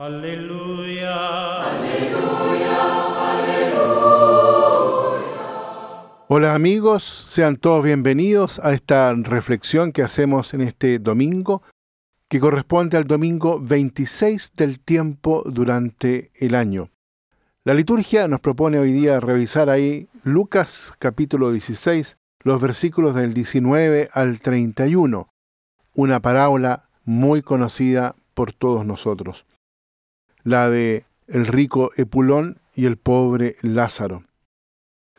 Aleluya. Aleluya, aleluya. Hola amigos, sean todos bienvenidos a esta reflexión que hacemos en este domingo, que corresponde al domingo 26 del tiempo durante el año. La liturgia nos propone hoy día revisar ahí Lucas capítulo 16, los versículos del 19 al 31, una parábola muy conocida por todos nosotros la de el rico Epulón y el pobre Lázaro.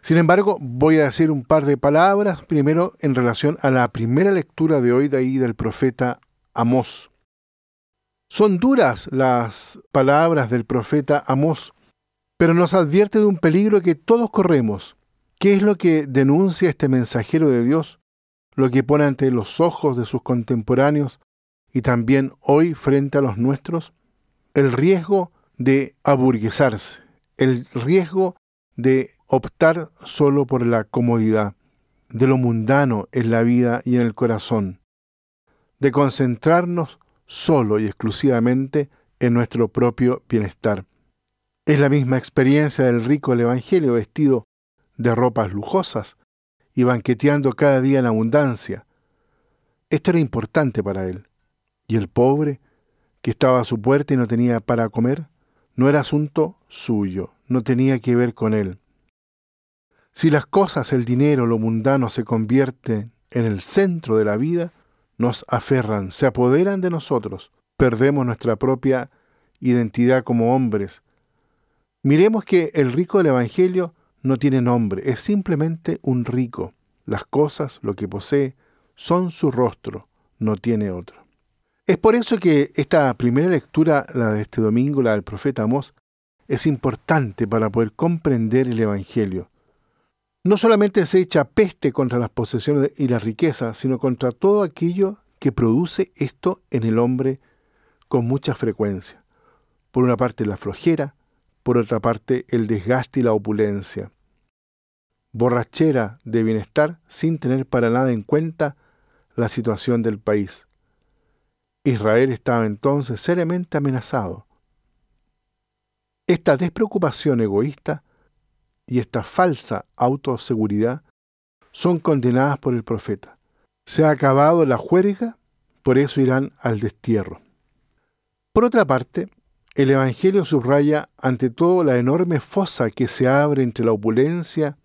Sin embargo, voy a decir un par de palabras primero en relación a la primera lectura de hoy de ahí del profeta Amós. Son duras las palabras del profeta Amós, pero nos advierte de un peligro que todos corremos. ¿Qué es lo que denuncia este mensajero de Dios? Lo que pone ante los ojos de sus contemporáneos y también hoy frente a los nuestros el riesgo de aburguesarse, el riesgo de optar solo por la comodidad, de lo mundano en la vida y en el corazón, de concentrarnos solo y exclusivamente en nuestro propio bienestar. Es la misma experiencia del rico del Evangelio vestido de ropas lujosas y banqueteando cada día en abundancia. Esto era importante para él. Y el pobre, que estaba a su puerta y no tenía para comer, no era asunto suyo, no tenía que ver con él. Si las cosas, el dinero, lo mundano se convierten en el centro de la vida, nos aferran, se apoderan de nosotros, perdemos nuestra propia identidad como hombres. Miremos que el rico del Evangelio no tiene nombre, es simplemente un rico. Las cosas, lo que posee, son su rostro, no tiene otro. Es por eso que esta primera lectura, la de este domingo, la del profeta Amós, es importante para poder comprender el Evangelio. No solamente se echa peste contra las posesiones y las riquezas, sino contra todo aquello que produce esto en el hombre con mucha frecuencia. Por una parte la flojera, por otra parte el desgaste y la opulencia. Borrachera de bienestar sin tener para nada en cuenta la situación del país Israel estaba entonces seriamente amenazado. Esta despreocupación egoísta y esta falsa autoseguridad son condenadas por el profeta. Se ha acabado la juerga, por eso irán al destierro. Por otra parte, el Evangelio subraya ante todo la enorme fosa que se abre entre la opulencia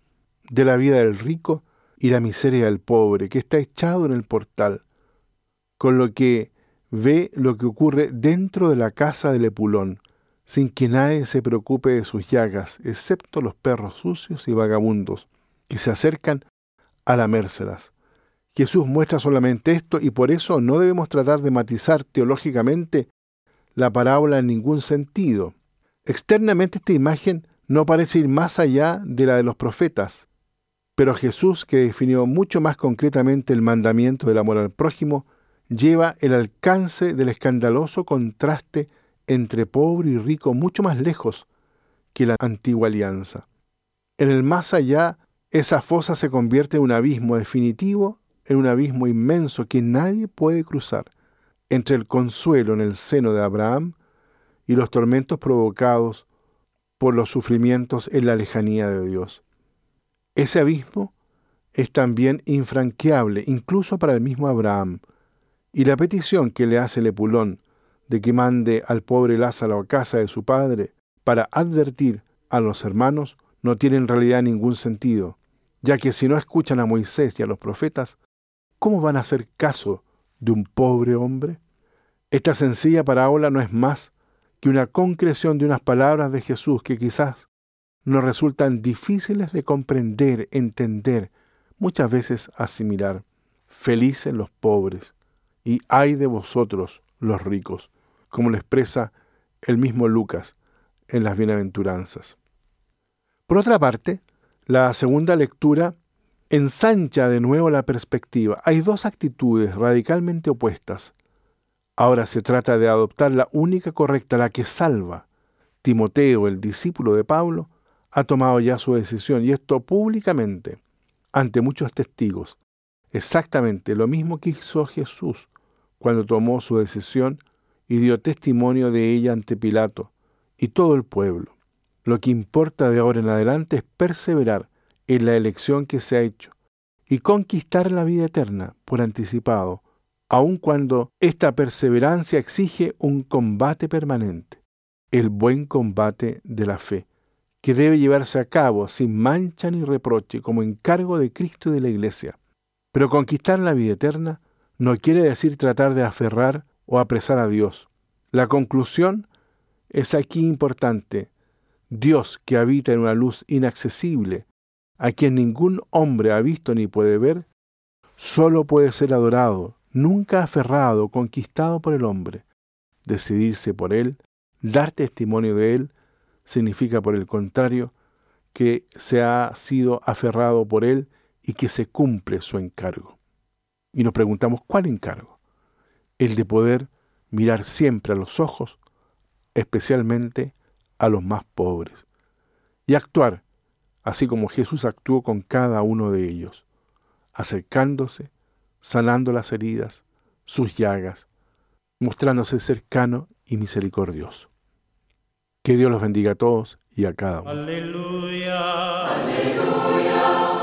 de la vida del rico y la miseria del pobre, que está echado en el portal, con lo que ve lo que ocurre dentro de la casa del Epulón, sin que nadie se preocupe de sus llagas, excepto los perros sucios y vagabundos, que se acercan a lamérselas. Jesús muestra solamente esto y por eso no debemos tratar de matizar teológicamente la parábola en ningún sentido. Externamente esta imagen no parece ir más allá de la de los profetas, pero Jesús, que definió mucho más concretamente el mandamiento del amor al prójimo, lleva el alcance del escandaloso contraste entre pobre y rico mucho más lejos que la antigua alianza. En el más allá, esa fosa se convierte en un abismo definitivo, en un abismo inmenso que nadie puede cruzar, entre el consuelo en el seno de Abraham y los tormentos provocados por los sufrimientos en la lejanía de Dios. Ese abismo es también infranqueable, incluso para el mismo Abraham, y la petición que le hace Lepulón de que mande al pobre Lázaro a casa de su padre para advertir a los hermanos no tiene en realidad ningún sentido, ya que si no escuchan a Moisés y a los profetas, ¿cómo van a hacer caso de un pobre hombre? Esta sencilla parábola no es más que una concreción de unas palabras de Jesús que quizás nos resultan difíciles de comprender, entender, muchas veces asimilar. Felices los pobres, y ay de vosotros los ricos, como lo expresa el mismo Lucas en las bienaventuranzas. Por otra parte, la segunda lectura ensancha de nuevo la perspectiva. Hay dos actitudes radicalmente opuestas. Ahora se trata de adoptar la única correcta, la que salva. Timoteo, el discípulo de Pablo, ha tomado ya su decisión y esto públicamente, ante muchos testigos. Exactamente lo mismo que hizo Jesús cuando tomó su decisión y dio testimonio de ella ante Pilato y todo el pueblo. Lo que importa de ahora en adelante es perseverar en la elección que se ha hecho y conquistar la vida eterna por anticipado, aun cuando esta perseverancia exige un combate permanente, el buen combate de la fe, que debe llevarse a cabo sin mancha ni reproche como encargo de Cristo y de la Iglesia. Pero conquistar la vida eterna no quiere decir tratar de aferrar o apresar a Dios. La conclusión es aquí importante. Dios que habita en una luz inaccesible, a quien ningún hombre ha visto ni puede ver, solo puede ser adorado, nunca aferrado, conquistado por el hombre. Decidirse por él, dar testimonio de él, significa por el contrario que se ha sido aferrado por él y que se cumple su encargo. Y nos preguntamos, ¿cuál encargo? El de poder mirar siempre a los ojos, especialmente a los más pobres, y actuar así como Jesús actuó con cada uno de ellos, acercándose, sanando las heridas, sus llagas, mostrándose cercano y misericordioso. Que Dios los bendiga a todos y a cada uno. Aleluya. Aleluya.